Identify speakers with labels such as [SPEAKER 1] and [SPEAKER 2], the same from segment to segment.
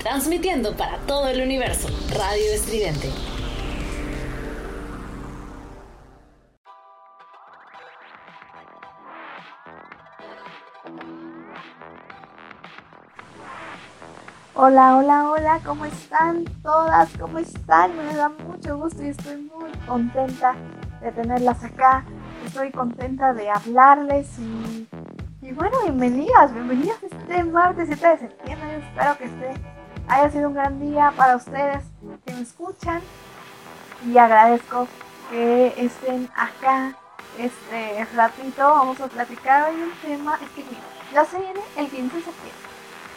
[SPEAKER 1] transmitiendo para todo el universo, Radio Estridente.
[SPEAKER 2] Hola, hola, hola, ¿cómo están todas? ¿Cómo están? Me da mucho gusto y estoy muy contenta de tenerlas acá. Estoy contenta de hablarles y, y bueno, bienvenidas, bienvenidas este martes 7 de septiembre. Espero que este haya sido un gran día para ustedes que me escuchan y agradezco que estén acá este ratito. Vamos a platicar hoy un tema. Es que ya se viene el 15 de septiembre.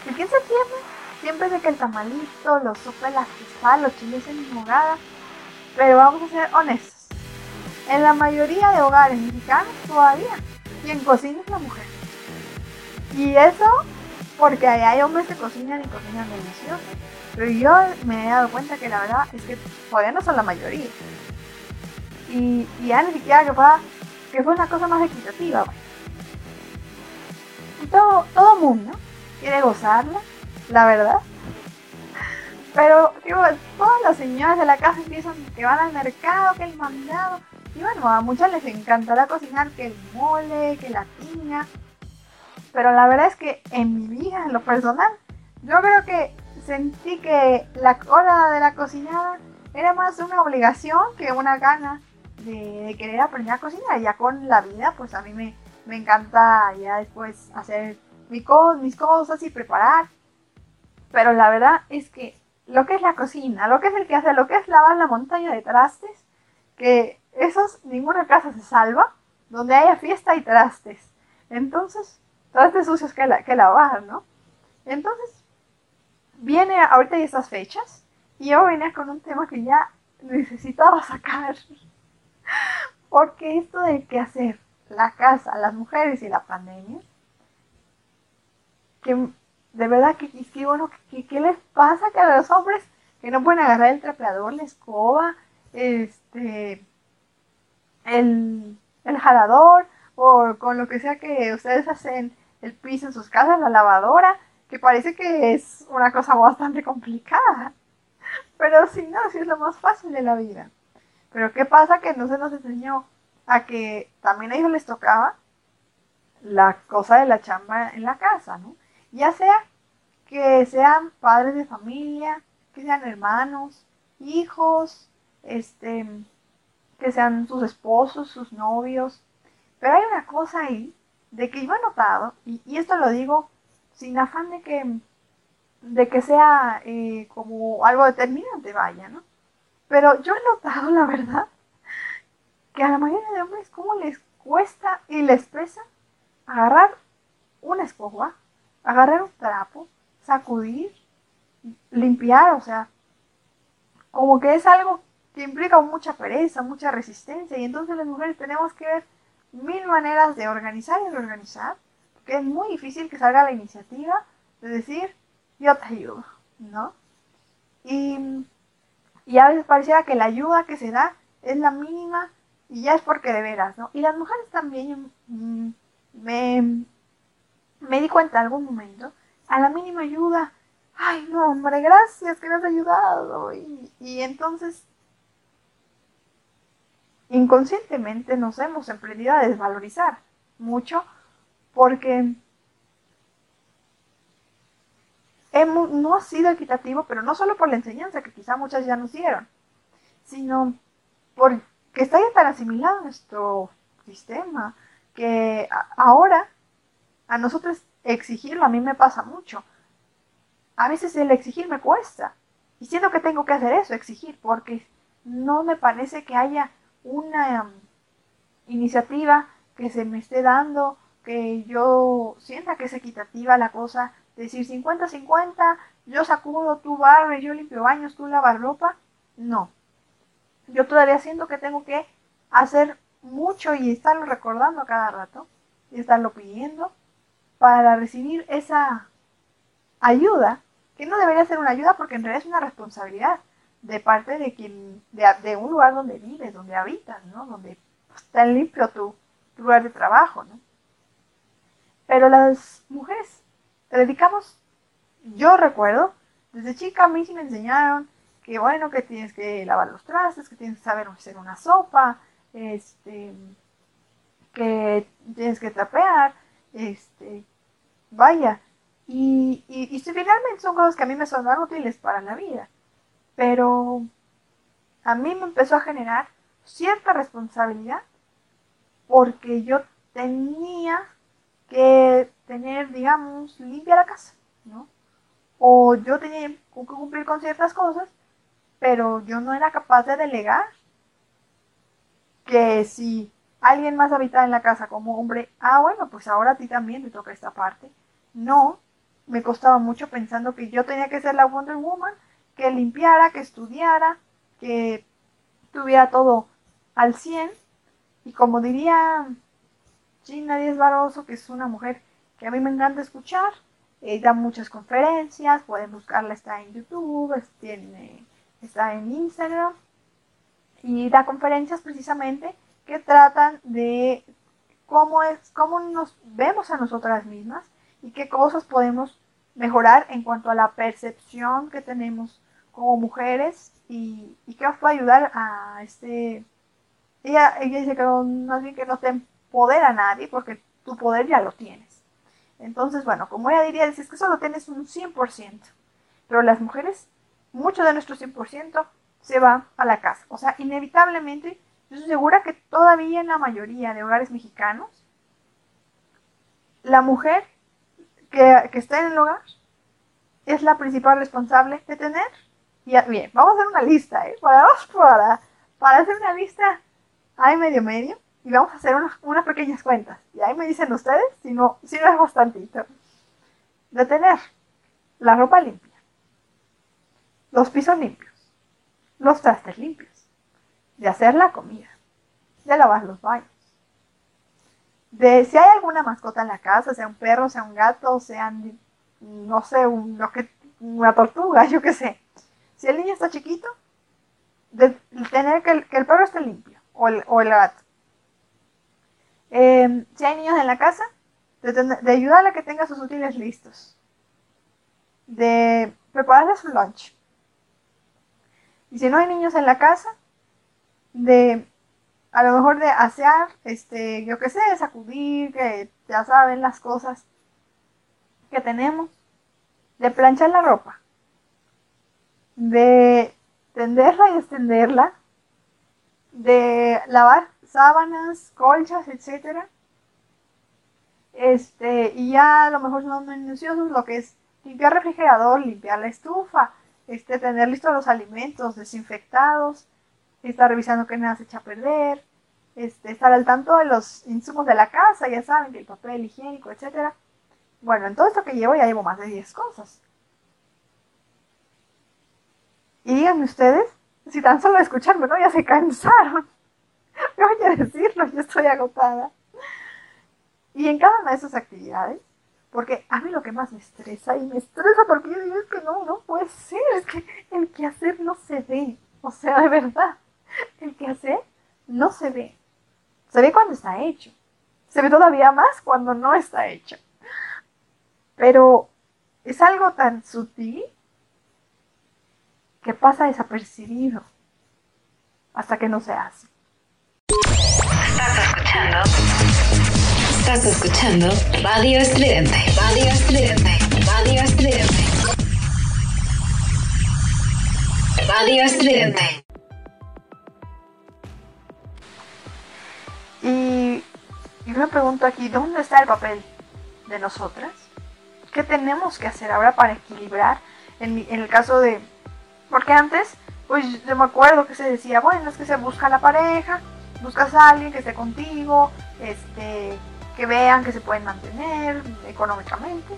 [SPEAKER 2] El 15 de septiembre Siempre sé que el tamalito, los supe, las quizás, los chiles en nogada. Pero vamos a ser honestos. En la mayoría de hogares mexicanos todavía quien cocina es la mujer. Y eso porque hay hombres que cocinan y cocinan delicioso. Pero yo me he dado cuenta que la verdad es que todavía no son la mayoría. Y, ya ni siquiera que fue, una cosa más equitativa. Y todo, todo mundo quiere gozarla la verdad. Pero, digo, todas las señoras de la casa empiezan que van al mercado, que el mandado. Y bueno, a muchas les encantará cocinar que el mole, que la piña. Pero la verdad es que en mi vida, en lo personal, yo creo que sentí que la hora de la cocinada era más una obligación que una gana de, querer aprender a cocinar. Ya con la vida, pues a mí me, me encanta ya después hacer mi mis cosas y preparar. Pero la verdad es que lo que es la cocina, lo que es el que hace, lo que es lavar la montaña de trastes, que esos ninguna casa se salva, donde haya fiesta y trastes. Entonces, trastes sucios que, que lavar, ¿no? Entonces, viene ahorita y estas fechas, y yo venía con un tema que ya necesitaba sacar. Porque esto de qué hacer la casa, las mujeres y la pandemia, que de verdad que, bueno, ¿qué, les pasa que a los hombres que no pueden agarrar el trapeador, la escoba, este, el, el jalador, o con lo que sea que ustedes hacen el piso en sus casas, la lavadora, que parece que es una cosa bastante complicada. Pero sí, no, sí es lo más fácil de la vida. Pero ¿qué pasa? Que no se nos enseñó a que también a ellos les tocaba la cosa de la chamba en la casa, ¿no? ya sea que sean padres de familia, que sean hermanos, hijos, este, que sean sus esposos, sus novios. Pero hay una cosa ahí de que yo he notado, y, esto lo digo sin afán de que, de que sea eh, como algo determinante, vaya, ¿no? Pero yo he notado, la verdad, que a la mayoría de hombres, ¿cómo les cuesta y les pesa agarrar una escoba agarrar un trapo, sacudir, limpiar, o sea, como que es algo que implica mucha pereza, mucha resistencia, y entonces las mujeres tenemos que ver mil maneras de organizar y reorganizar, porque es muy difícil que salga la iniciativa de decir, yo te ayudo, ¿no? Y, y a veces pareciera que la ayuda que se da es la mínima y ya es porque de veras, ¿no? Y las mujeres también mm, me, me di cuenta en algún momento, a la mínima ayuda, ay no, hombre, gracias que me has ayudado. Y, y entonces, inconscientemente nos hemos emprendido a desvalorizar mucho porque hemos, no ha sido equitativo, pero no solo por la enseñanza que quizá muchas ya nos dieron, sino porque está ya tan asimilado nuestro sistema que ahora a nosotros exigirlo a mí me pasa mucho. A veces el exigir me cuesta. Y siento que tengo que hacer eso, exigir, porque no me parece que haya una um, iniciativa que se me esté dando, que yo sienta que es equitativa la cosa, decir 50-50, yo sacudo, tú barres, yo limpio baños, tú lavas ropa. No. Yo todavía siento que tengo que hacer mucho y estarlo recordando cada rato, y estarlo pidiendo, para recibir esa ayuda, que no debería ser una ayuda porque en realidad es una responsabilidad de parte de quien, de, un lugar donde vives, donde habitas, ¿no? Donde está limpio tu, lugar de trabajo, ¿no? Pero las mujeres dedicamos, yo recuerdo desde chica a mí sí me enseñaron que bueno, que tienes que lavar los trastes, que tienes que saber hacer una sopa, este, que tienes que trapear, este, vaya. Y, y, y finalmente son cosas que a mí me son útiles para la vida. Pero a mí me empezó a generar cierta responsabilidad porque yo tenía que tener, digamos, limpia la casa, ¿no? O yo tenía que cumplir con ciertas cosas, pero yo no era capaz de delegar que si alguien más habitaba en la casa como hombre, ah, bueno, pues ahora a ti también te toca esta parte. No, me costaba mucho pensando que yo tenía que ser la Wonder Woman, que limpiara, que estudiara, que tuviera todo al 100. Y como diría Gina Díez Baroso, que es una mujer que a mí me encanta escuchar, eh, da muchas conferencias, pueden buscarla, está en YouTube, está en Instagram, y da conferencias precisamente que tratan de cómo es, cómo nos vemos a nosotras mismas y qué cosas podemos mejorar en cuanto a la percepción que tenemos como mujeres y, y qué nos puede ayudar a este ella, ella dice que no, más bien que no te empodera a nadie porque tu poder ya lo tienes. Entonces, bueno, como ella diría, es que solo tienes un 100%, pero las mujeres, mucho de nuestro 100% se va a la casa. O sea, inevitablemente, yo estoy segura que todavía en la mayoría de hogares mexicanos, la mujer que, está en el hogar es la principal responsable de tener. Bien, vamos a hacer una lista, ¿eh? Para, para, para hacer una lista, hay medio medio, y vamos a hacer unas, pequeñas cuentas. Y ahí me dicen ustedes si no, si no es bastantito. De tener la ropa limpia, los pisos limpios, los trastes limpios, de hacer la comida, de lavar los baños, de si hay alguna mascota en la casa, sea un perro, sea un gato, sea, no sé, un, que, una tortuga, yo qué sé. Si el niño está chiquito, de tener que el, perro esté limpio o el, gato. Eh, si hay niños en la casa, de, ayudarle a que tenga sus útiles listos. De prepararle su lunch. Y si no hay niños en la casa, de a lo mejor de asear, este, yo qué sé, sacudir, que ya saben las cosas que tenemos, de planchar la ropa, de tenderla y extenderla, de lavar sábanas, colchas, etcétera. Este, y ya a lo mejor son minuciosos lo que es limpiar refrigerador, limpiar la estufa, este, tener listos los alimentos desinfectados, estar revisando que nada se echa a perder, este, estar al tanto de los insumos de la casa, ya saben, que el papel higiénico, etc. Bueno, en todo esto que llevo ya llevo más de 10 cosas. Y díganme ustedes, si tan solo escucharme, ¿no? Ya se cansaron. Me voy a decirlo, yo estoy agotada. Y en cada una de esas actividades porque a mí lo que más me estresa, y me estresa porque yo digo, es que no, no puede ser, es que el quehacer no se ve. O sea, de verdad, el quehacer no se ve. Se ve cuando está hecho. Se ve todavía más cuando no está hecho. Pero es algo tan sutil que pasa desapercibido hasta que no se hace.
[SPEAKER 1] Estás escuchando Estás escuchando Radio Estridente. Radio Estridente. Radio Estridente. Radio Estridente.
[SPEAKER 2] Y yo me pregunto aquí, ¿dónde está el papel de nosotras? ¿Qué tenemos que hacer ahora para equilibrar? En, en el caso de... Porque antes, pues yo me acuerdo que se decía, bueno, es que se busca la pareja, buscas a alguien que esté contigo, este, que vean que se pueden mantener económicamente.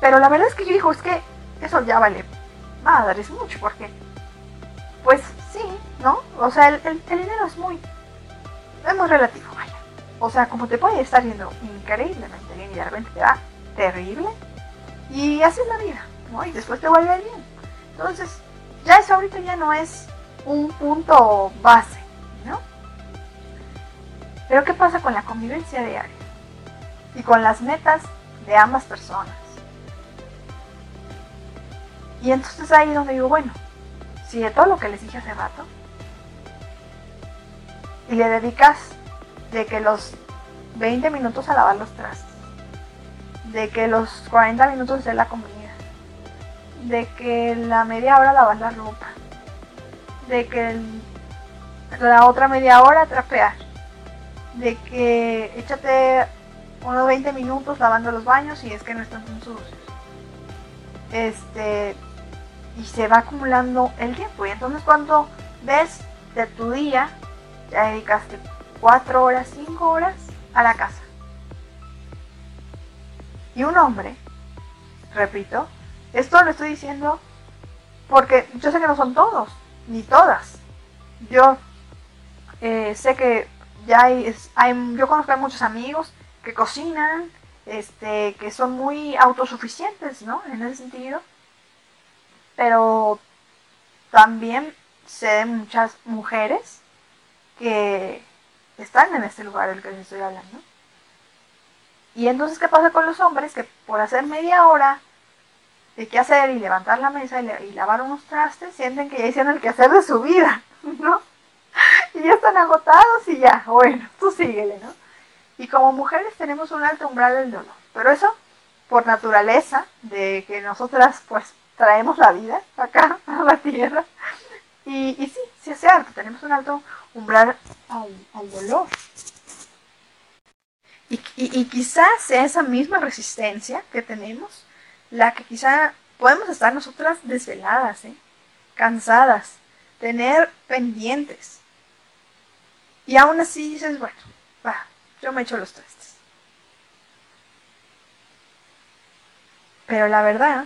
[SPEAKER 2] Pero la verdad es que yo digo, es que eso ya vale madre, es mucho, porque, pues sí, ¿no? O sea, el, dinero es muy, es muy relativo, vaya. O sea, como te puede estar yendo increíblemente bien y de repente te va terrible, y así es la vida, ¿no? Y después te vuelve bien. Entonces, ya eso ahorita ya no es un punto base, ¿no? Pero ¿qué pasa con la convivencia diaria? y con las metas de ambas personas. Y entonces ahí donde digo, bueno, si de todo lo que les dije hace rato, y le dedicas de que los 20 minutos a lavar los trastes, de que los 40 minutos hacer la comida, de que la media hora lavar la ropa, de que la otra media hora trapear, de que échate unos 20 minutos lavando los baños y es que no están tan sucios. Este, y se va acumulando el tiempo. Y entonces cuando ves de tu día, ya dedicaste 4 horas, 5 horas a la casa. Y un hombre, repito, esto lo estoy diciendo porque yo sé que no son todos, ni todas. Yo eh, sé que ya hay, yo conozco a muchos amigos que cocinan, este, que son muy autosuficientes, ¿no? En ese sentido. Pero también sé de muchas mujeres que están en este lugar del que les estoy hablando. Y entonces, ¿qué pasa con los hombres? Que por hacer media hora de qué hacer y levantar la mesa y, lavar unos trastes, sienten que ya hicieron el quehacer de su vida, ¿no? Y ya están agotados y ya, bueno, tú síguele, ¿no? Y como mujeres tenemos un alto umbral del dolor, pero eso por naturaleza de que nosotras pues traemos la vida acá a la tierra. Y, sí, sí es cierto, tenemos un alto umbral al, dolor. Y, y quizás sea esa misma resistencia que tenemos la que quizá podemos estar nosotras desveladas, ¿eh? cansadas, tener pendientes. Y aún así dices, bueno, va, yo me echo los trastes. Pero la verdad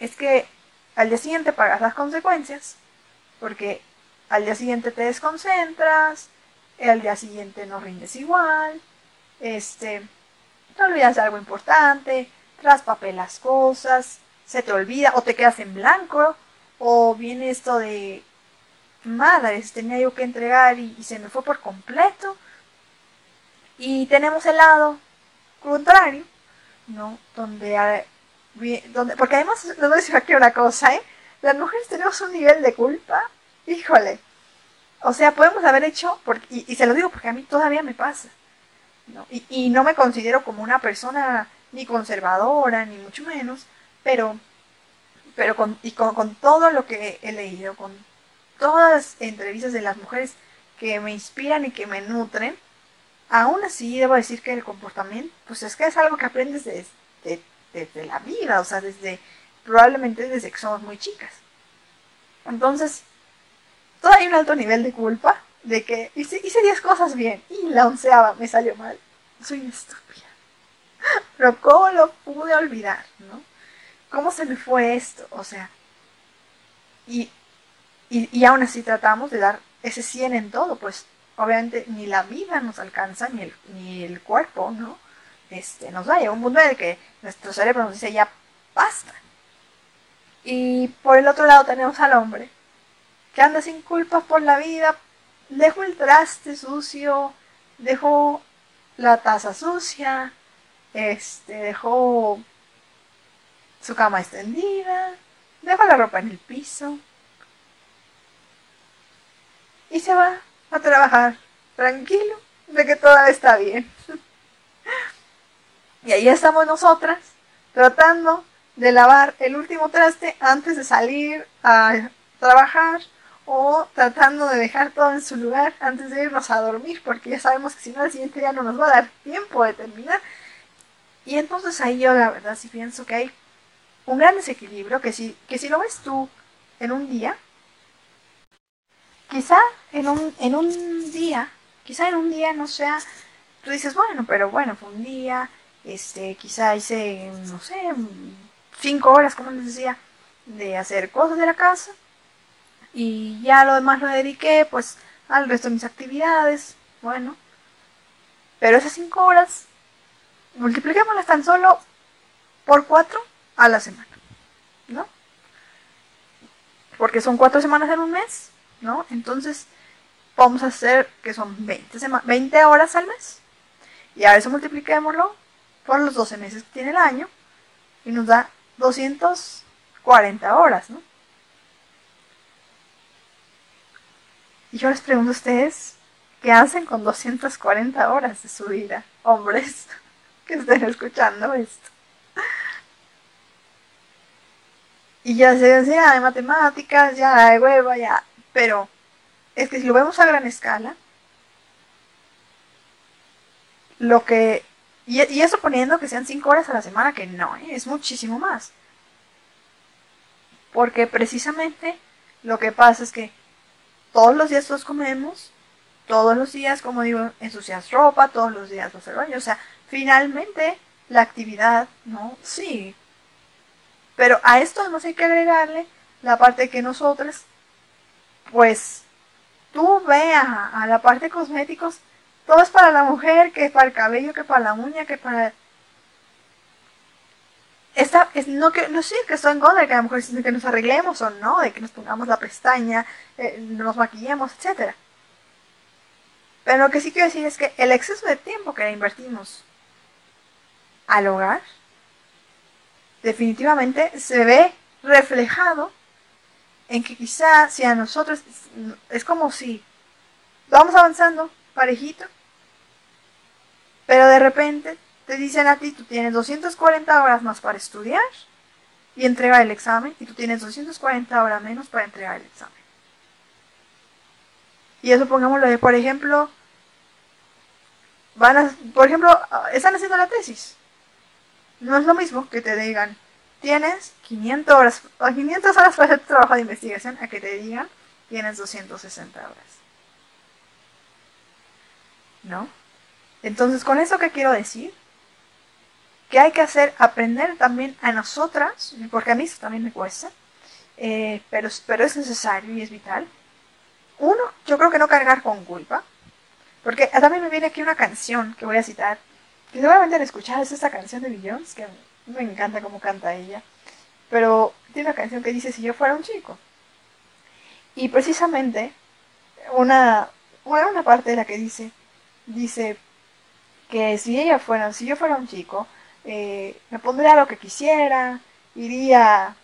[SPEAKER 2] es que al día siguiente pagas las consecuencias, porque al día siguiente te desconcentras, al día siguiente no rindes igual, este, te olvidas de algo importante, las cosas, se te olvida o te quedas en blanco o viene esto de madres, tenía yo que entregar y, se me fue por completo. Y tenemos el lado contrario, ¿no? Donde, donde porque además les voy a decir aquí una cosa, ¿eh? Las mujeres tenemos un nivel de culpa, híjole. O sea, podemos haber hecho, y, se lo digo porque a mí todavía me pasa, ¿no? Y, y no me considero como una persona ni conservadora, ni mucho menos, pero, pero con, y con, todo lo que he leído, con todas las entrevistas de las mujeres que me inspiran y que me nutren, aún así debo decir que el comportamiento, pues es que es algo que aprendes desde, desde, la vida, o sea, desde probablemente desde que somos muy chicas. Entonces, todavía hay un alto nivel de culpa de que hice, hice 10 cosas bien y la onceava me salió mal. Soy estúpida. Pero ¿cómo lo pude olvidar? ¿no? ¿Cómo se me fue esto? O sea, y, y, aún así tratamos de dar ese 100 en todo, pues obviamente ni la vida nos alcanza, ni el, ni el cuerpo, ¿no? Este, nos da, a un punto en el que nuestro cerebro nos dice ya basta. Y por el otro lado tenemos al hombre, que anda sin culpas por la vida, dejo el traste sucio, dejo la taza sucia, este, dejó su cama extendida, dejó la ropa en el piso y se va a trabajar tranquilo de que todo está bien. y ahí estamos nosotras tratando de lavar el último traste antes de salir a trabajar o tratando de dejar todo en su lugar antes de irnos a dormir porque ya sabemos que si no el siguiente día no nos va a dar tiempo de terminar y entonces ahí yo la verdad sí pienso que hay un gran desequilibrio que si, que si lo ves tú en un día, quizá en un, en un día, quizá en un día no sea, tú dices, bueno, pero bueno, fue un día, este, quizá hice, no sé, cinco horas, como les decía, de hacer cosas de la casa y ya lo demás lo dediqué pues al resto de mis actividades, bueno, pero esas cinco horas multipliquémoslas tan solo por 4 a la semana, ¿no? Porque son 4 semanas en un mes, ¿no? Entonces, vamos a hacer que son 20, 20 horas al mes. Y a eso multipliquémoslo por los 12 meses que tiene el año y nos da 240 40 horas, ¿no? Y yo les pregunto a ustedes, ¿qué hacen con 240 horas de su vida? Hombres que estén escuchando esto. Y ya se decía de matemáticas, ya de hueva, ya. Pero es que si lo vemos a gran escala, lo que. Y, eso poniendo que sean 5 horas a la semana, que no, ¿eh? es muchísimo más. Porque precisamente lo que pasa es que todos los días todos comemos, todos los días, como digo, ensucias ropa, todos los días vas al baño. O sea, finalmente la actividad, ¿no? Sí. Pero a esto además hay que agregarle la parte de que nosotros, pues, tú veas a, la parte de cosméticos, todo es para la mujer, que es para el cabello, que para la uña, que para esta, es, no, que, no sé que estoy en contra de que a lo mejor que nos arreglemos o no, de que nos pongamos la pestaña, eh, nos maquillemos, etc. Pero lo que sí quiero decir es que el exceso de tiempo que le invertimos al hogar definitivamente se ve reflejado en que quizá si a nosotros es como si vamos avanzando parejito, pero de repente te dicen a ti, tú tienes 240 horas más para estudiar y entregar el examen, y tú tienes 240 horas menos para entregar el examen. Y eso pongámoslo de, por ejemplo, van a, por ejemplo, están haciendo la tesis. No es lo mismo que te digan, tienes 500 horas, 500 horas para hacer trabajo de investigación, a que te digan, tienes 260 horas. ¿No? Entonces, con eso que quiero decir, que hay que hacer aprender también a nosotras, porque a mí eso también me cuesta, eh, pero, pero es necesario y es vital. Uno, yo creo que no cargar con culpa, porque también me viene aquí una canción que voy a citar, que seguramente han escuchado, es esta canción de Billions, que me encanta cómo canta ella, pero tiene una canción que dice si yo fuera un chico. Y precisamente una, una parte de la que dice, dice que si ella fuera, si yo fuera un chico, eh, me pondría lo que quisiera, iría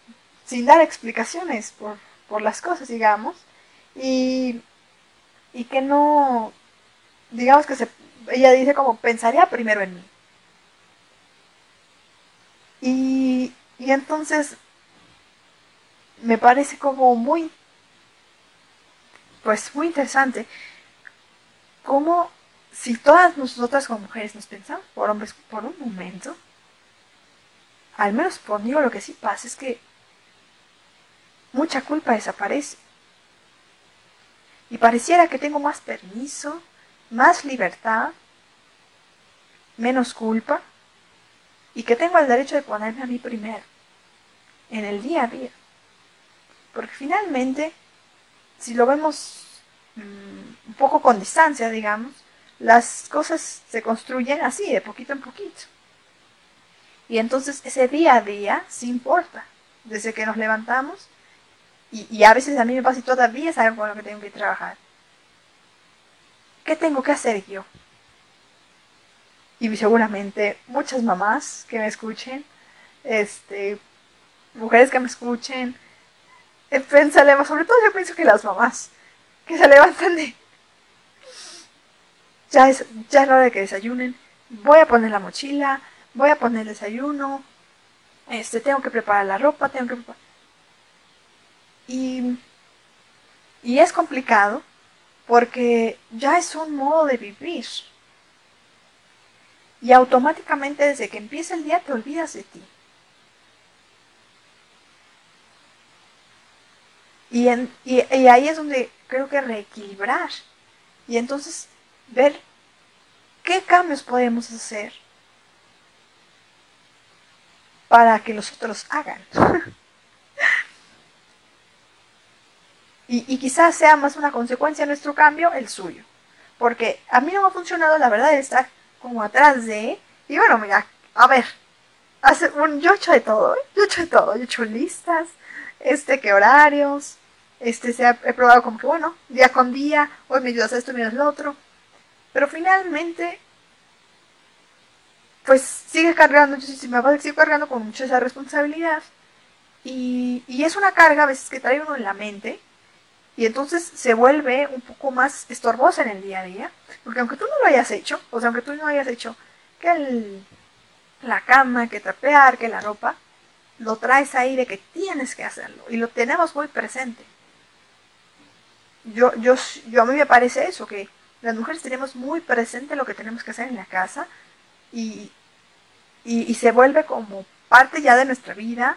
[SPEAKER 2] sin dar explicaciones por, por las cosas, digamos, y, y que no, digamos que se, ella dice como pensaría primero en mí. Y, y entonces me parece como muy, pues muy interesante, como si todas nosotras como mujeres nos pensamos por hombres por un momento, al menos conmigo lo que sí pasa es que mucha culpa desaparece. Y pareciera que tengo más permiso, más libertad, menos culpa, y que tengo el derecho de ponerme a mí primero, en el día a día. Porque finalmente, si lo vemos mm, un poco con distancia, digamos, las cosas se construyen así, de poquito en poquito. Y entonces ese día a día sí importa, desde que nos levantamos, y, a veces a mí me pasa y todavía es algo con lo que tengo que trabajar. ¿Qué tengo que hacer yo? Y seguramente muchas mamás que me escuchen, este, mujeres que me escuchen, pensaremos, sobre todo yo pienso que las mamás, que se levantan de, ya es, ya es hora de que desayunen, voy a poner la mochila, voy a poner el desayuno, este, tengo que preparar la ropa, tengo que preparar... Y, y es complicado porque ya es un modo de vivir. Y automáticamente desde que empieza el día te olvidas de ti. Y, y ahí es donde creo que reequilibrar. Y entonces ver qué cambios podemos hacer para que los otros hagan. y, quizás sea más una consecuencia de nuestro cambio el suyo. Porque a mí no me ha funcionado la verdad estar como atrás de... Y bueno, mira, a ver, hace un, yo he hecho de todo, ¿eh? yo he de todo, yo he listas, este, qué horarios, este, se ha, he probado como que, bueno, día con día, hoy me ayudas a esto, me ayudas lo otro, pero finalmente, pues sigue cargando, yo sí me va cargando con mucha esa responsabilidad. Y, y es una carga a veces que trae uno en la mente y entonces se vuelve un poco más estorbosa en el día a día, porque aunque tú no lo hayas hecho, o sea, aunque tú no hayas hecho que el, la cama, que trapear, que la ropa, lo traes ahí de que tienes que hacerlo y lo tenemos muy presente. Yo, yo, yo a mí me parece eso, que las mujeres tenemos muy presente lo que tenemos que hacer en la casa y, y, se vuelve como parte ya de nuestra vida.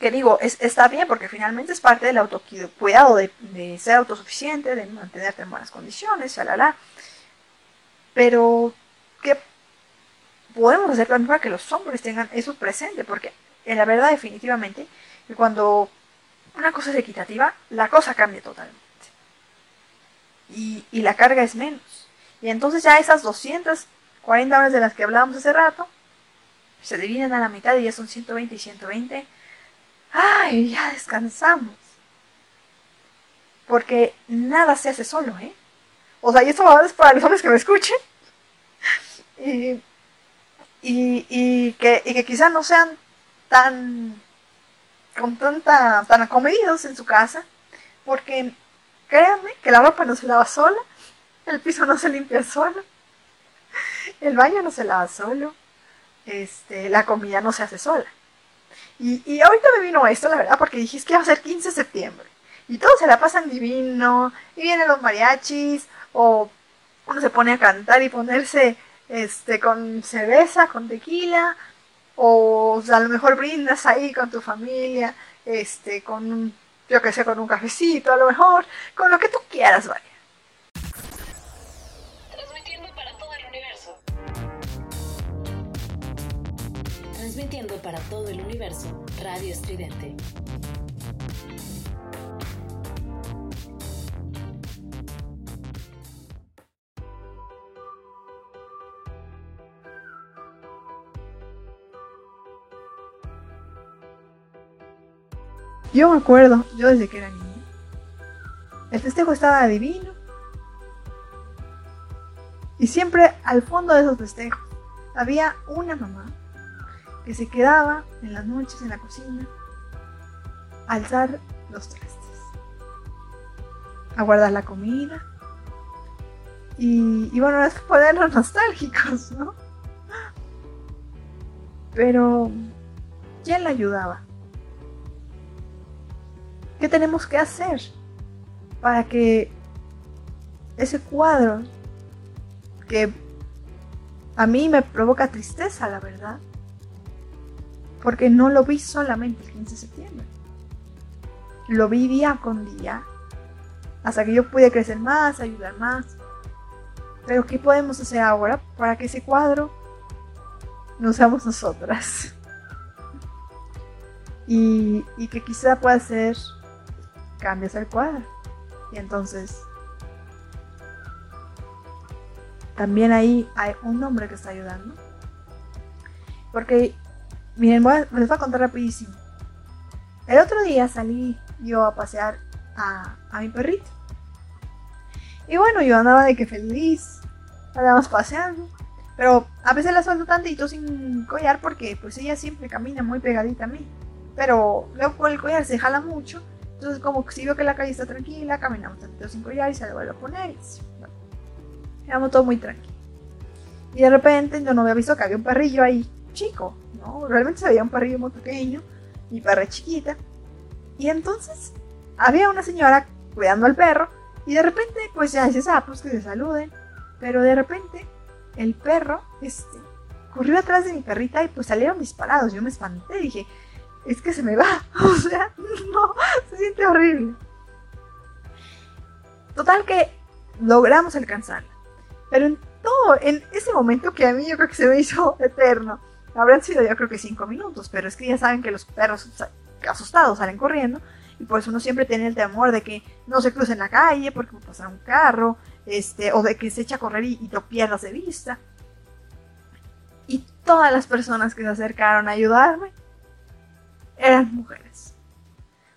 [SPEAKER 2] Que digo, es, está bien porque finalmente es parte del autocuidado, de, de ser autosuficiente, de mantenerte en buenas condiciones, la Pero, ¿qué podemos hacer también para que los hombres tengan eso presente? Porque en la verdad definitivamente cuando una cosa es equitativa, la cosa cambia totalmente. Y, y la carga es menos. Y entonces ya esas 240 horas de las que hablábamos hace rato, se dividen a la mitad y ya son 120 y 120. ¡Ay! Ya descansamos. Porque nada se hace solo, ¿eh? O sea, y esto va a para los hombres que me escuchen. Y, y, que, y que quizás no sean tan con tanta tan acomedidos en su casa, porque créanme que la ropa no se lava sola, el piso no se limpia solo, el baño no se lava solo, este, la comida no se hace sola. Y, y ahorita me vino esto, la verdad, porque dije, que va a ser 15 de septiembre. Y todos se la pasan divino, y vienen los mariachis, o uno se pone a cantar y ponerse este, con cerveza, con tequila, o, a lo mejor brindas ahí con tu familia, este, con yo que sé, con un cafecito, a lo mejor, con lo que tú quieras, vaya.
[SPEAKER 1] Transmitiendo para todo el universo, Radio Estridente.
[SPEAKER 2] Yo me acuerdo, yo desde que era niña. El festejo estaba divino. Y siempre al fondo de esos festejos había una mamá que se quedaba en las noches en la cocina alzar los trastes, a guardar la comida. Y, y bueno, es ponernos nostálgicos, ¿no? Pero, ¿quién la ayudaba? ¿Qué tenemos que hacer para que ese cuadro que a mí me provoca tristeza, la verdad, porque no lo vi solamente el 15 de septiembre, lo vi día con día, hasta que yo pude crecer más, ayudar más. Pero ¿qué podemos hacer ahora para que ese cuadro no seamos nosotras? Y, y que quizá pueda ser cambias el cuadro. Y entonces también ahí hay un hombre que está ayudando. Porque, miren, les voy a contar rapidísimo. El otro día salí yo a pasear a, a mi perrito. Y bueno, yo andaba de que feliz, andábamos paseando. Pero a veces la suelto tantito sin collar porque pues ella siempre camina muy pegadita a mí. Pero luego con el collar se jala mucho entonces, como si veo que la calle está tranquila, caminamos tantito sin collar y se le vuelve a poner. Y todo muy tranquilo. Y de repente yo no había visto que había un perrillo ahí chico, ¿no? Realmente se veía un perrillo muy pequeño, mi perra chiquita. Y entonces había una señora cuidando al perro y de repente pues ya dices, ah, pues que se saluden. Pero de repente el perro este, corrió atrás de mi perrita y pues salieron disparados. Yo me espanté, dije, es que se me va. O sea, no, se siente horrible. Total que logramos alcanzarla. Pero en todo, en ese momento que a mí yo creo que se me hizo eterno, habrán sido yo creo que cinco minutos, pero es que ya saben que los perros asustados salen corriendo y pues uno siempre tiene el temor de que no se cruce en la calle porque a pasar un carro, este, o de que se eche a correr y, lo pierdas de vista. Y todas las personas que se acercaron a ayudarme eran mujeres.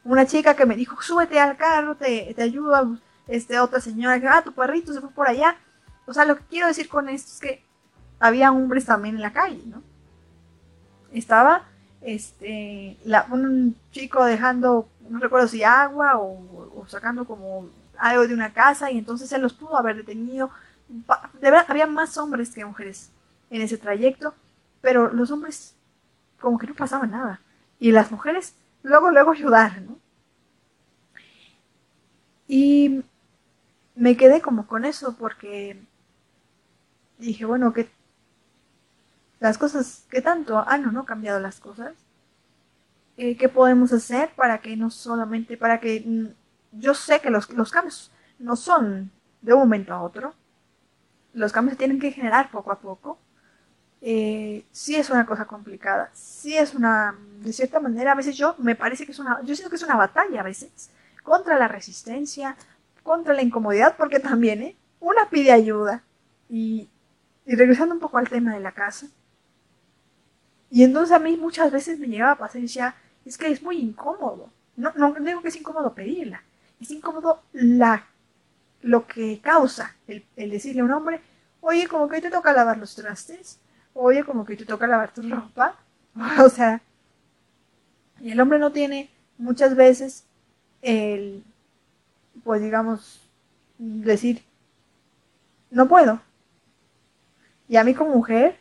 [SPEAKER 2] Una chica que me dijo, súbete al carro, te, te ayudo. Este, otra señora que, ah, tu perrito se fue por allá. O sea, lo que quiero decir con esto es que había hombres también en la calle, ¿no? Estaba este, un chico dejando, no recuerdo si agua o, sacando como algo de una casa y entonces él los pudo haber detenido. De verdad, había más hombres que mujeres en ese trayecto, pero los hombres como que no pasaba nada. Y las mujeres luego, luego ayudar, ¿no? Y me quedé como con eso porque dije, bueno, que las cosas, ¿qué tanto han o no cambiado las cosas? Eh, ¿Qué podemos hacer para que no solamente, para que mm, yo sé que los, los cambios no son de un momento a otro, los cambios tienen que generar poco a poco. Eh, sí es una cosa complicada, sí es una, de cierta manera, a veces yo me parece que es una, yo siento que es una batalla a veces, contra la resistencia, contra la incomodidad, porque también, ¿eh? Una pide ayuda. Y, y regresando un poco al tema de la casa, y entonces a mí muchas veces me llegaba a es que es muy incómodo. No, no digo que es incómodo pedirla, es incómodo la, lo que causa el, el decirle a un hombre, oye, como que hoy te toca lavar los trastes, oye, como que hoy te toca lavar tu ropa. o sea, y el hombre no tiene muchas veces el, pues digamos, decir, no puedo. Y a mí como mujer,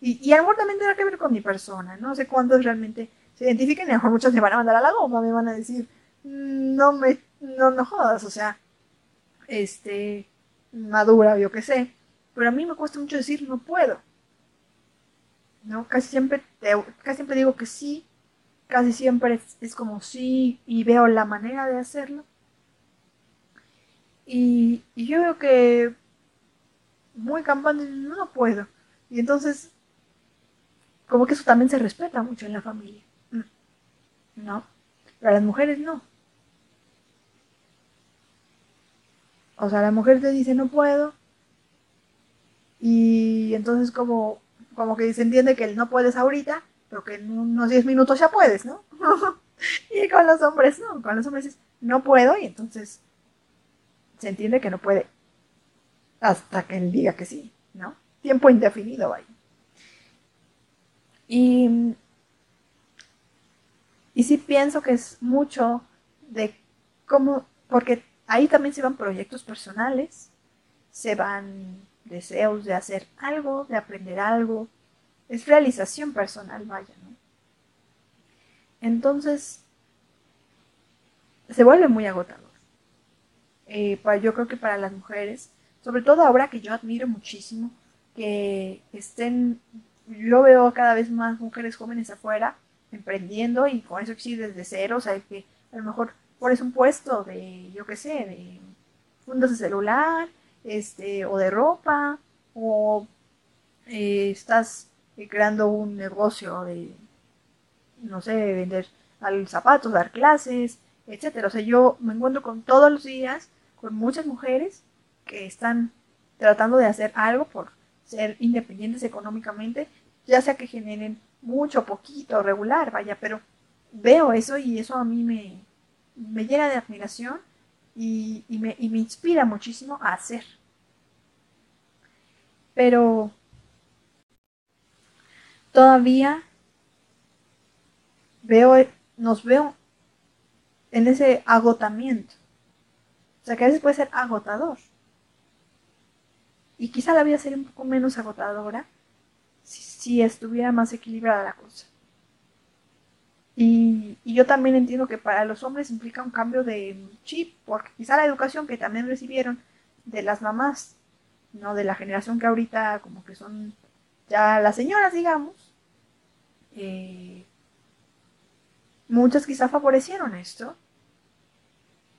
[SPEAKER 2] y, y también tendrá que ver con mi persona, no sé cuántos realmente se identifiquen, a lo mejor muchos me van a mandar a la goma, me van a decir, no me, no, no jodas, o sea, este, madura, yo qué sé, pero a mí me cuesta mucho decir, no puedo. ¿no? Casi siempre, casi siempre digo que sí, casi siempre es, como sí y veo la manera de hacerlo. Y, yo veo que muy campante no puedo. Y entonces, como que eso también se respeta mucho en la familia. Mm. ¿No? Pero a las mujeres no. O sea, la mujer te dice no puedo. Y entonces como como que se entiende que no puedes ahorita, pero que en unos 10 minutos ya puedes, ¿no? y con los hombres no, con los hombres es, no puedo y entonces se entiende que no puede hasta que él diga que sí, ¿no? Tiempo indefinido, vaya. Y, y sí pienso que es mucho de cómo, porque ahí también se van proyectos personales, se van deseos de hacer algo, de aprender algo. Es realización personal, vaya, ¿no? Entonces, se vuelve muy agotador. Eh, yo creo que para las mujeres, sobre todo ahora que yo admiro muchísimo, que estén, yo veo cada vez más mujeres jóvenes afuera emprendiendo y con eso sí desde cero, o sea, que a lo mejor pones un puesto de, yo qué sé, de fundos de celular, este, o de ropa, o eh, estás creando un negocio de, no sé, vender zapatos, dar clases, etcétera. O sea, yo me encuentro con todos los días con muchas mujeres que están tratando de hacer algo por ser independientes económicamente, ya sea que generen mucho, poquito, regular, vaya, pero veo eso y eso a mí me, me llena de admiración y, me, me inspira muchísimo a hacer. Pero todavía veo, nos veo en ese agotamiento. O sea, que a veces puede ser agotador. Y quizá la vida sería un poco menos agotadora si, estuviera más equilibrada la cosa. Y, yo también entiendo que para los hombres implica un cambio de chip, porque quizá la educación que también recibieron de las mamás, no de la generación que ahorita como que son ya las señoras, digamos, eh, muchas quizá favorecieron esto.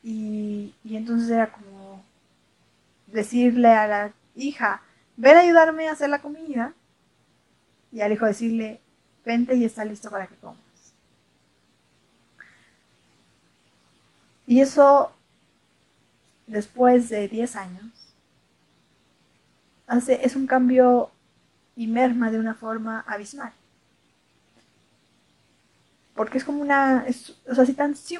[SPEAKER 2] Y, y entonces era como decirle a la hija, ven a ayudarme a hacer la comida. Y al hijo decirle, vente y está listo para que comas. Y eso, después de 10 años, hace, es un cambio y merma de una forma abismal. Porque es como una, o sea, si, tan, si,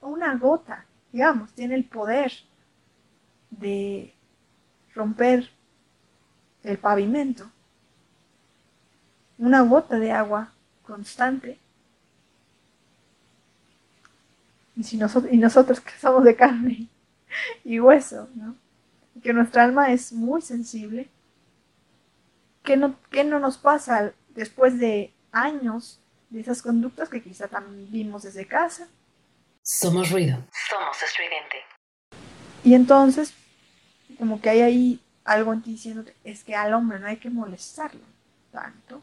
[SPEAKER 2] una gota, digamos, tiene el poder de romper el pavimento, una gota de agua constante. Y, si nosotros, y nosotros que somos de carne y hueso, ¿no? que nuestra alma es muy sensible, ¿qué no, qué no nos pasa después de años de esas conductas que quizá también vimos desde casa?
[SPEAKER 1] Somos ruido. Somos estridente.
[SPEAKER 2] Y entonces, como que hay ahí algo en ti diciendo es que al hombre no hay que molestarlo tanto.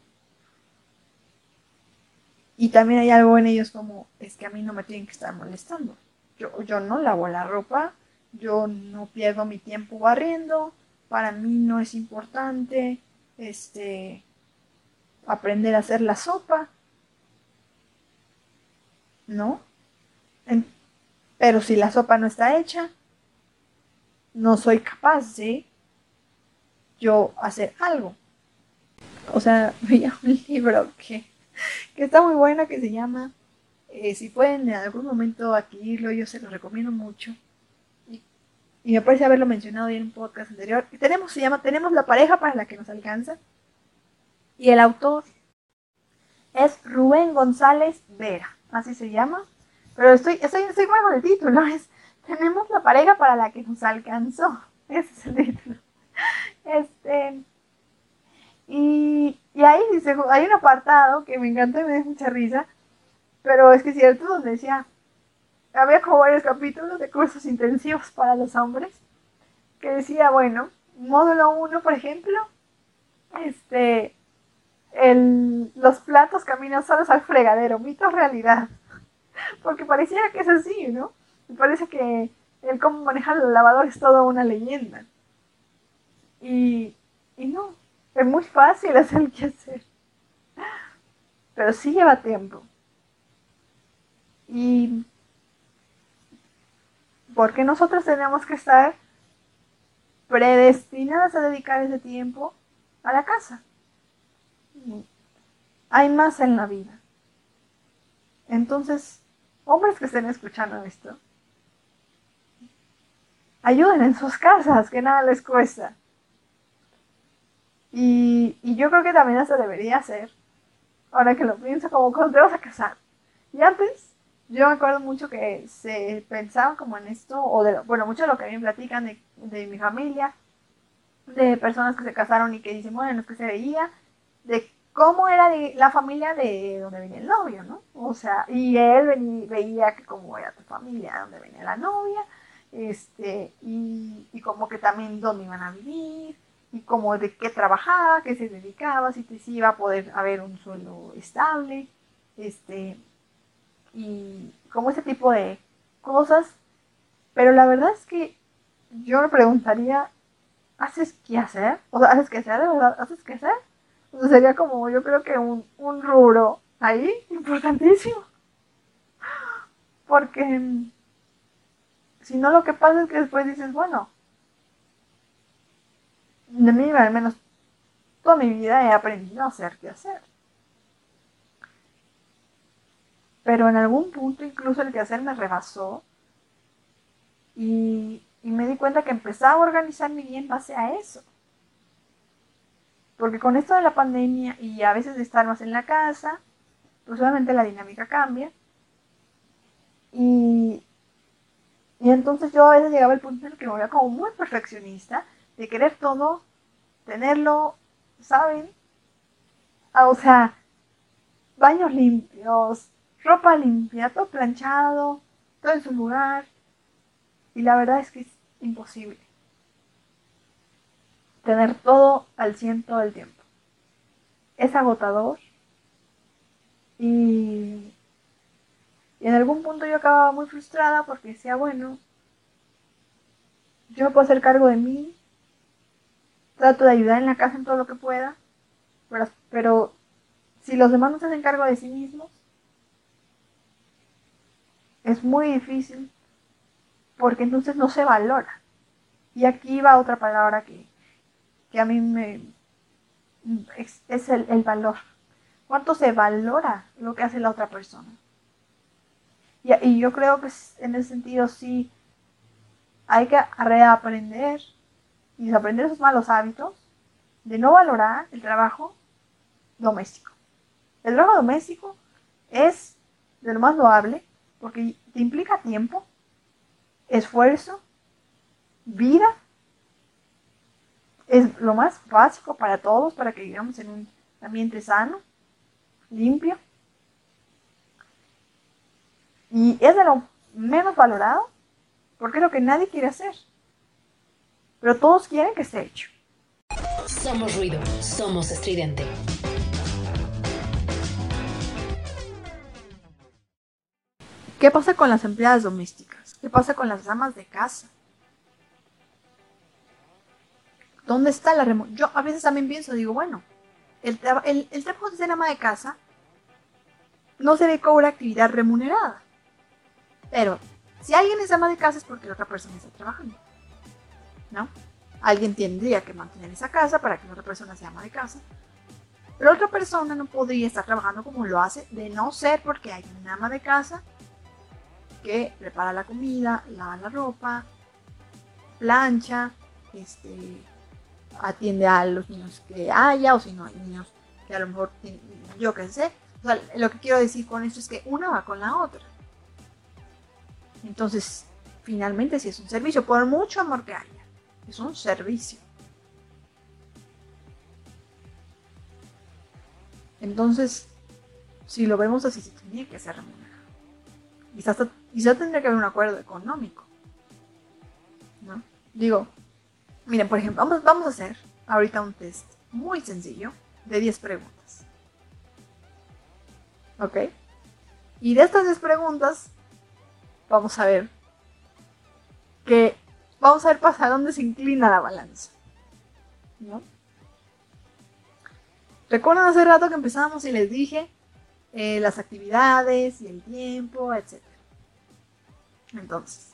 [SPEAKER 2] Y también hay algo en ellos como, es que a mí no me tienen que estar molestando. Yo, yo no lavo la ropa, yo no pierdo mi tiempo barriendo, para mí no es importante este aprender a hacer la sopa. ¿No? pero si la sopa no está hecha, no soy capaz de yo hacer algo. O sea, veía un libro que, que está muy bueno que se llama, eh, si pueden en algún momento adquirirlo, yo se lo recomiendo mucho. Y, me parece haberlo mencionado en un podcast anterior. Y tenemos, se llama Tenemos la pareja para la que nos alcanza. Y el autor es Rubén González Vera, así se llama. Pero estoy, estoy, estoy mal con el título, es Tenemos la pareja para la que nos alcanzó. Ese es el título. Este, y, ahí dice, hay un apartado que me encanta y me da mucha risa, pero es que es cierto, donde decía, había como varios capítulos de cursos intensivos para los hombres, que decía, bueno, módulo 1, por ejemplo, este, el, los platos caminan solos al fregadero, mito realidad. Porque pareciera que es así, ¿no? Me parece que el cómo manejar el lavador es toda una leyenda. Y, y no, es muy fácil hacer el que hacer. Pero sí lleva tiempo. Y porque nosotros tenemos que estar predestinadas a dedicar ese tiempo a la casa. Hay más en la vida. Entonces, hombres que estén escuchando esto, ayuden en sus casas, que nada les cuesta. Y, yo creo que también eso debería hacer, ahora que lo pienso, como cuando te vas a casar. Y antes, yo me acuerdo mucho que se pensaba como en esto, o de, bueno, mucho de lo que a mí me platican de, mi familia, de personas que se casaron y que dicen, bueno, es que se veía, de cómo era la familia de donde venía el novio, ¿no? O sea, y él veía que cómo era tu familia, donde venía la novia, este, y como que también dónde iban a vivir, y como de qué trabajaba, qué se dedicaba, si, si iba a poder haber un suelo estable, este, y como ese tipo de cosas. Pero la verdad es que yo me preguntaría, ¿haces qué hacer? O sea, ¿haces qué hacer? ¿De verdad? ¿Haces qué hacer? O sea, sería como, yo creo que un, un rubro ahí importantísimo. Porque si no, lo que pasa es que después dices, bueno, de mí al menos toda mi vida he aprendido a hacer qué hacer. Pero en algún punto incluso el hacer me rebasó y, y me di cuenta que empezaba a organizar mi vida en base a eso. Porque con esto de la pandemia y a veces de estar más en la casa, pues obviamente la dinámica cambia. Y, y entonces yo a veces llegaba al punto en el que me volvía como muy perfeccionista de querer todo, tenerlo, ¿saben? Ah, o sea, baños limpios, ropa limpia, todo planchado, todo en su lugar. Y la verdad es que es imposible tener todo al ciento del tiempo. Es agotador y, y en algún punto yo acababa muy frustrada porque decía, bueno, yo puedo hacer cargo de mí, trato de ayudar en la casa en todo lo que pueda, pero, si los demás no se hacen cargo de sí mismos, es muy difícil porque entonces no se valora. Y aquí va otra palabra que, que a mí me es, el, el, valor. ¿Cuánto se valora lo que hace la otra persona? Y, y yo creo que en ese sentido sí hay que reaprender y desaprender esos malos hábitos de no valorar el trabajo doméstico. El trabajo doméstico es de lo más loable porque te implica tiempo, esfuerzo, vida. Es lo más básico para todos, para que vivamos en un ambiente sano, limpio. Y es de lo menos valorado porque es lo que nadie quiere hacer. Pero todos quieren que esté hecho.
[SPEAKER 1] Somos ruido, somos estridente.
[SPEAKER 2] ¿Qué pasa con las empleadas domésticas? ¿Qué pasa con las amas de casa? ¿Dónde está la remuneración? Yo a veces también pienso, digo, bueno, el, trabajo de ser ama de casa no se ve como una actividad remunerada. Pero si alguien es ama de casa es porque la otra persona está trabajando. ¿No? Alguien tendría que mantener esa casa para que otra persona sea ama de casa. Pero otra persona no podría estar trabajando como lo hace de no ser porque hay una ama de casa que prepara la comida, lava la ropa, plancha, este, atiende a los niños que haya, o si no hay niños que a lo mejor, yo qué sé. Lo que quiero decir con esto es que una va con la otra. Entonces, finalmente, si es un servicio, por mucho amor que haya, es un servicio. Entonces, si lo vemos así, se tendría que ser remunerado. Quizás, quizás tendría que haber un acuerdo económico. ¿no? Digo, miren, por ejemplo, vamos, vamos a hacer ahorita un test muy sencillo de 10 preguntas. ¿Ok? Y de estas 10 preguntas, vamos a ver que vamos a ver para dónde se inclina la balanza. ¿No? Recuerdan hace rato que empezamos y les dije eh, las actividades y el tiempo, etc. Entonces,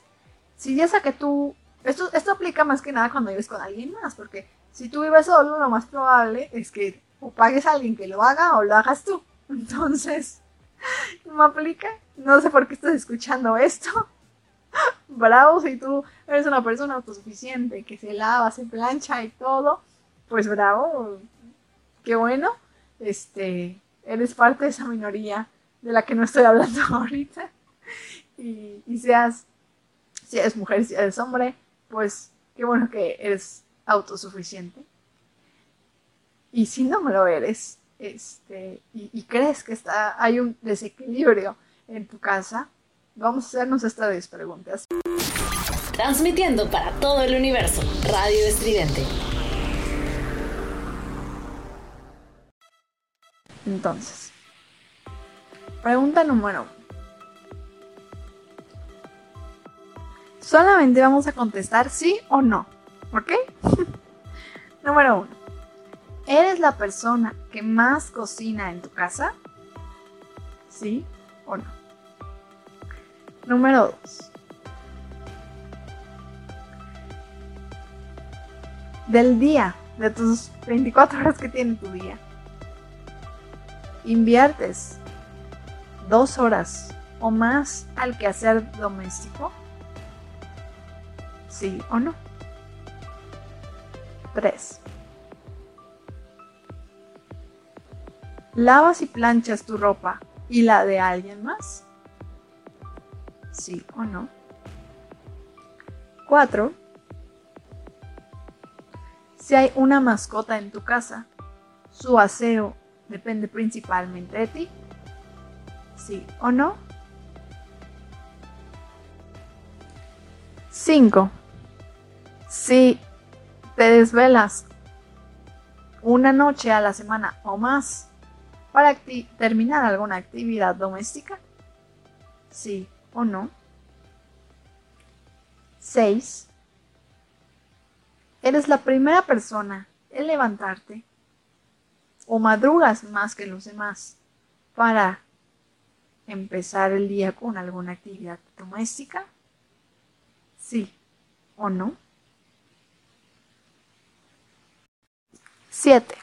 [SPEAKER 2] si ya que tú, esto, esto aplica más que nada cuando vives con alguien más, porque si tú vives solo, lo más probable es que o pagues a alguien que lo haga o lo hagas tú. Entonces, no aplica. No sé por qué estás escuchando esto. Bravo, si tú eres una persona autosuficiente que se lava, se plancha y todo, pues bravo, qué bueno. Este, eres parte de esa minoría de la que no estoy hablando ahorita. Y, seas, si eres mujer, si eres hombre, pues qué bueno que eres autosuficiente. Y si no me lo eres, este, y, crees que está, hay un desequilibrio en tu casa, vamos a hacernos estas 10 preguntas.
[SPEAKER 1] Transmitiendo para todo el universo, Radio Estridente.
[SPEAKER 2] Entonces, pregunta número uno. Solamente vamos a contestar sí o no, ¿ok? número uno. ¿Eres la persona que más cocina en tu casa? ¿Sí o no? Número dos. Del día, de tus 24 horas que tiene tu día, inviertes dos horas o más al quehacer doméstico? ¿Sí o no? 3. ¿Lavas y planchas tu ropa y la de alguien más? ¿Sí o no? 4. Si hay una mascota en tu casa, su aseo depende principalmente de ti. ¿Sí o no? 5. Si te desvelas una noche a la semana o más para terminar alguna actividad doméstica, sí o no. 6. Eres la primera persona en levantarte o madrugas más que los demás para empezar el día con alguna actividad doméstica? ¿Sí o no? 7.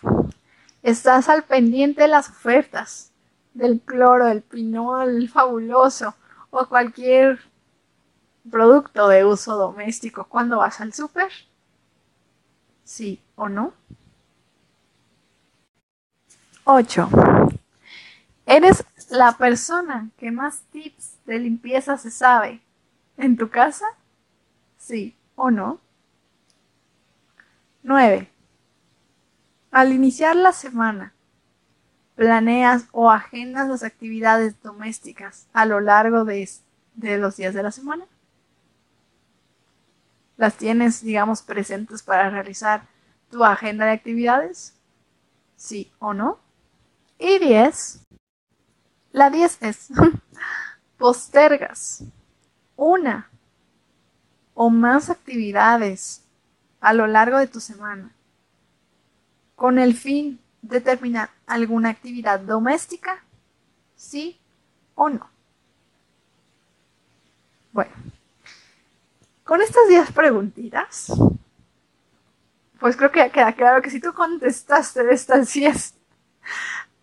[SPEAKER 2] Estás al pendiente de las ofertas del cloro, del pinol fabuloso o cualquier producto de uso doméstico cuando vas al súper? ¿Sí o no? 8. ¿Eres la persona que más tips de limpieza se sabe en tu casa? ¿Sí o no? 9. Al iniciar la semana, planeas o agendas las actividades domésticas a lo largo de, los días de la semana. Las tienes, digamos, presentes para realizar tu agenda de actividades. Sí o no. Y 10. La 10 es postergas una o más actividades a lo largo de tu semana con el fin de terminar alguna actividad doméstica, sí o no. Bueno, con estas 10 preguntitas, pues creo que queda claro que si tú contestaste estas 10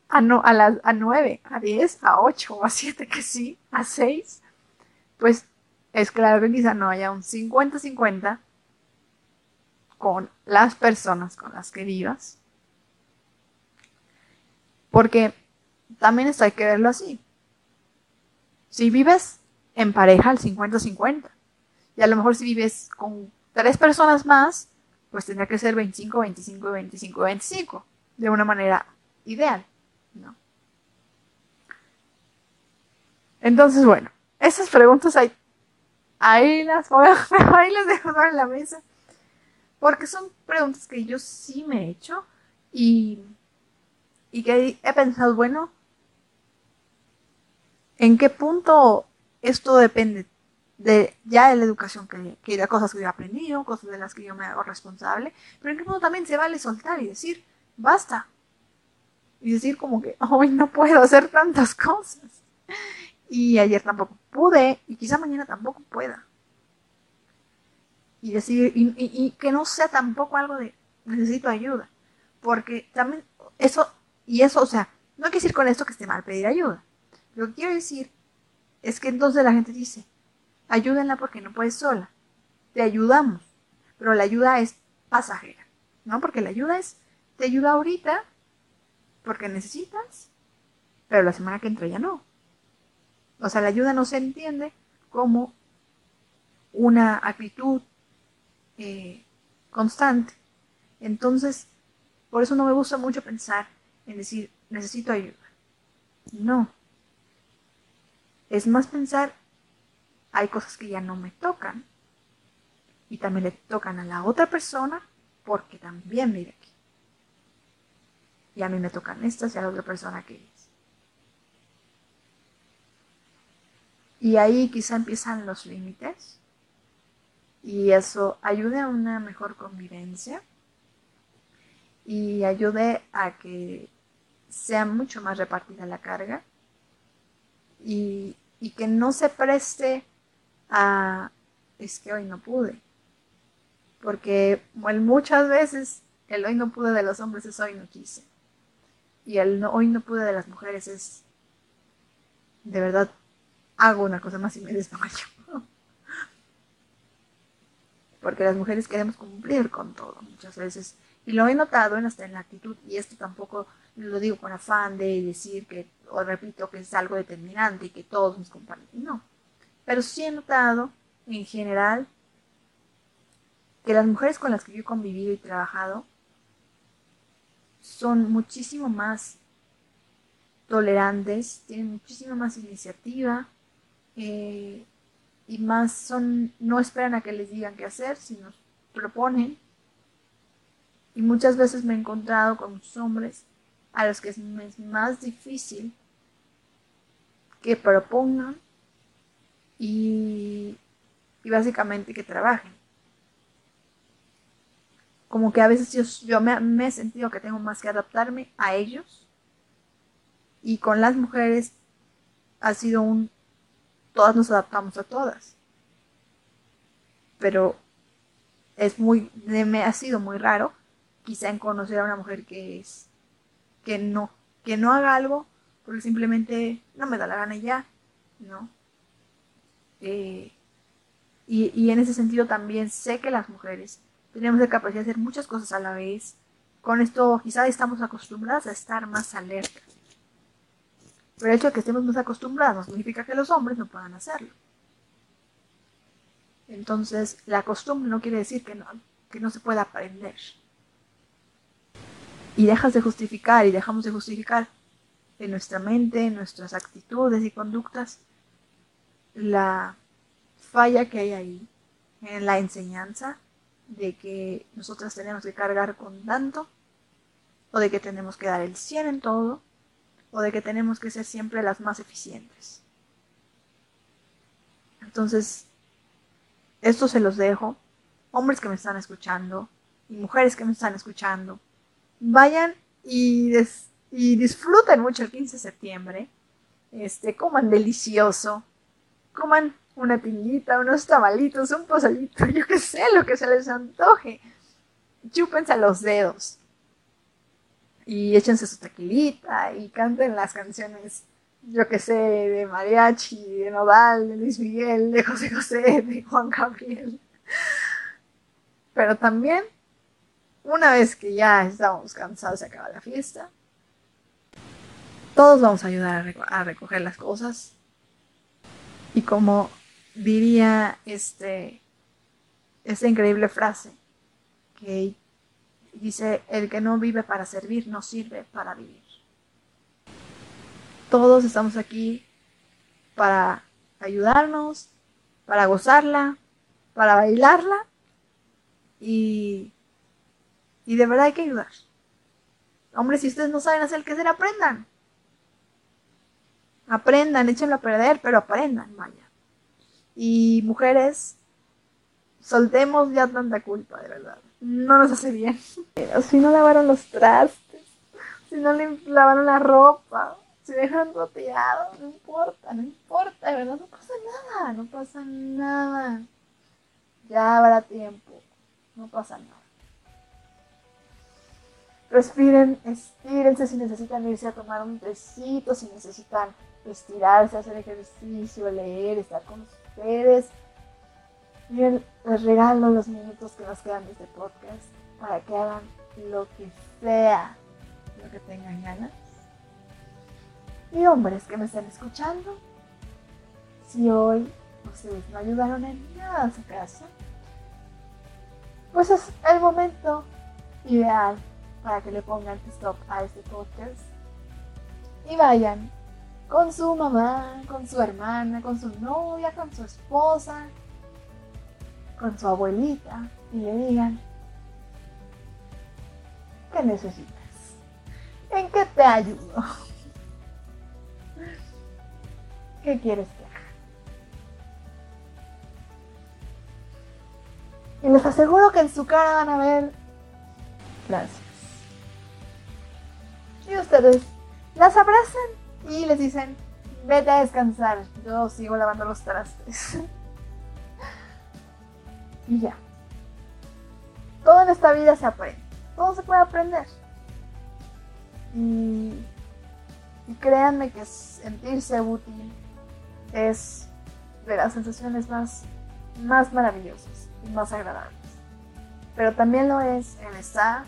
[SPEAKER 2] a, no, a, a 9, a 10, a 8 o a 7 que sí, a 6, pues es claro que quizá no haya un 50-50 con las personas con las que vivas. Porque también esto hay que verlo así. Si vives en pareja al 50-50, y a lo mejor si vives con tres personas más, pues tendría que ser 25, 25 25, 25, de una manera ideal, ¿no? Entonces, bueno, esas preguntas hay, ahí las ahí las dejo en la mesa, porque son preguntas que yo sí me he hecho y, y que he pensado, bueno, ¿en qué punto esto depende de ya de la educación que, que de cosas que yo he aprendido, cosas de las que yo me hago responsable, pero en qué punto también se vale soltar y decir, basta. Y decir como que hoy no puedo hacer tantas cosas. Y ayer tampoco pude, y quizá mañana tampoco pueda. Y decir, y, y que no sea tampoco algo de necesito ayuda. Porque también eso, y eso, o sea, no hay que decir con esto que esté mal pedir ayuda. Lo que quiero decir es que entonces la gente dice, ayúdenla porque no puedes sola. Te ayudamos, pero la ayuda es pasajera, ¿no? Porque la ayuda es, te ayuda ahorita porque necesitas, pero la semana que entra ya no. O sea, la ayuda no se entiende como una actitud eh, constante. Entonces, por eso no me gusta mucho pensar en decir, necesito ayuda. No. Es más pensar hay cosas que ya no me tocan y también le tocan a la otra persona porque también vive aquí. Y a mí me tocan estas y a la otra persona que es. Y ahí quizá empiezan los límites y eso ayude a una mejor convivencia y ayude a que sea mucho más repartida la carga y, y que no se preste a, es que hoy no pude. Porque muchas veces el hoy no pude de los hombres es hoy no quise. Y el hoy no pude de las mujeres es, de verdad, hago una cosa más y me desmayo. Porque las mujeres queremos cumplir con todo muchas veces. Y lo he notado en hasta en la actitud, y esto tampoco lo digo con afán de decir que, o repito, que es algo determinante y que todos mis compañeros. No. Pero sí he notado, en general, que las mujeres con las que yo he convivido y trabajado son muchísimo más tolerantes, tienen muchísima más iniciativa eh, y más son, no esperan a que les digan qué hacer, sino proponen. Y muchas veces me he encontrado con hombres a los que es más difícil que propongan y, básicamente que trabajen. Como que a veces yo, yo me, me he sentido que tengo más que adaptarme a ellos y con las mujeres ha sido un todas nos adaptamos a todas pero es muy me ha sido muy raro quizá en conocer a una mujer que es que no que no haga algo porque simplemente no me da la gana ya no eh, y, en ese sentido también sé que las mujeres tenemos la capacidad de hacer muchas cosas a la vez. Con esto quizás estamos acostumbradas a estar más alertas. Pero el hecho de que estemos más acostumbrados no significa que los hombres no puedan hacerlo. Entonces, la costumbre no quiere decir que no, que no se pueda aprender. Y dejas de justificar y dejamos de justificar en nuestra mente, en nuestras actitudes y conductas, la falla que hay ahí en la enseñanza de que nosotras tenemos que cargar con tanto, o de que tenemos que dar el 100 en todo, o de que tenemos que ser siempre las más eficientes. Entonces, esto se los dejo, hombres que me están escuchando y mujeres que me están escuchando, vayan y, y disfruten mucho el 15 de septiembre, este, coman delicioso, coman una tinguita, unos tamalitos, un pozolito, yo qué sé, lo que se les antoje. Chúpense los dedos. Y échense su tequilita y canten las canciones, yo qué sé, de mariachi, de Nodal, de Luis Miguel, de José José, de Juan Gabriel. Pero también, una vez que ya estamos cansados, se acaba la fiesta, todos vamos a ayudar a recoger las cosas. Y como diría este, esta increíble frase que dice, el que no vive para servir no sirve para vivir. Todos estamos aquí para ayudarnos, para gozarla, para bailarla y, y de verdad hay que ayudar. Hombre, si ustedes no saben hacer el ser, aprendan. Aprendan, échenlo a perder, pero aprendan, vaya. Y mujeres, soltemos ya tanta culpa, de verdad. No nos hace bien. Si no lavaron los trastes, si no lavaron la ropa, si dejan roteado, no importa, no importa, de verdad, no pasa nada, no pasa nada. Ya habrá tiempo, no pasa nada. Respiren, estírense si necesitan irse a tomar un tecito, si necesitan estirarse, hacer ejercicio, leer, estar con ustedes. Miren, les regalo los minutos que nos quedan de este podcast para que hagan lo que sea, lo que tengan ganas. Y hombres que me estén escuchando, si hoy ustedes no ayudaron en nada a su casa, pues es el momento ideal para que le pongan stop a este podcast y vayan con su mamá, con su hermana, con su novia, con su esposa, con su abuelita y le digan, ¿qué necesitas? ¿En qué te ayudo? ¿Qué quieres que haga? Y les aseguro que en su cara van a ver gracias. Y ustedes las abrazan y les dicen, vete a descansar, yo sigo lavando los trastes. y ya. Todo en esta vida se aprende, todo se puede aprender. Y, créanme que sentirse útil es de las sensaciones más, más maravillosas y más agradables. Pero también lo es el estar,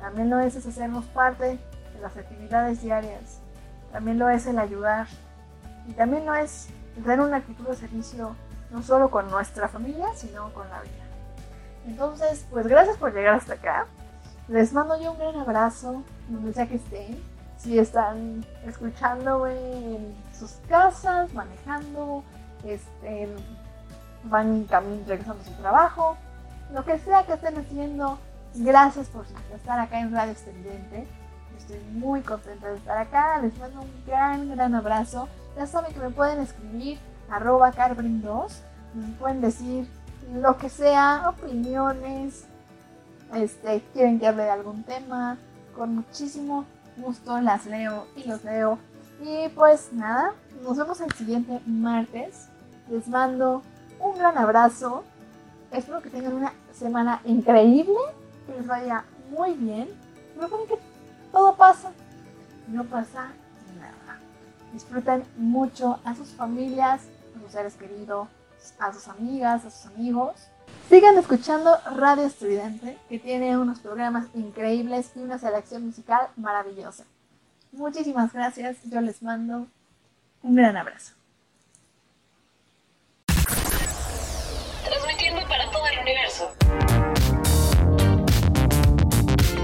[SPEAKER 2] también lo es hacernos parte las actividades diarias también lo es el ayudar y también lo es tener una actitud de servicio no solo con nuestra familia, sino con la vida. Entonces, pues gracias por llegar hasta acá. Les mando yo un gran abrazo, donde sea que estén. Si están escuchándome en sus casas, manejando, este, van camino regresando a su trabajo, lo que sea que estén haciendo, gracias por estar acá en Radio Extendente. Estoy muy contenta de estar acá. Les mando un gran, gran abrazo. Ya saben que me pueden escribir arroba carbrin2. Me pueden decir lo que sea, opiniones. Este, quieren que hable de algún tema. Con muchísimo gusto las leo y los leo. Y pues nada, nos vemos el siguiente martes. Les mando un gran abrazo. Espero que tengan una semana increíble. Que les vaya muy bien. Recuerden que todo pasa. No pasa nada. Disfruten mucho a sus familias, a sus seres queridos, a sus amigas, a sus amigos. Sigan escuchando Radio Estudiante, que tiene unos programas increíbles y una selección musical maravillosa. Muchísimas gracias. Yo les mando Un gran abrazo.
[SPEAKER 1] Transmitiendo para todo el universo.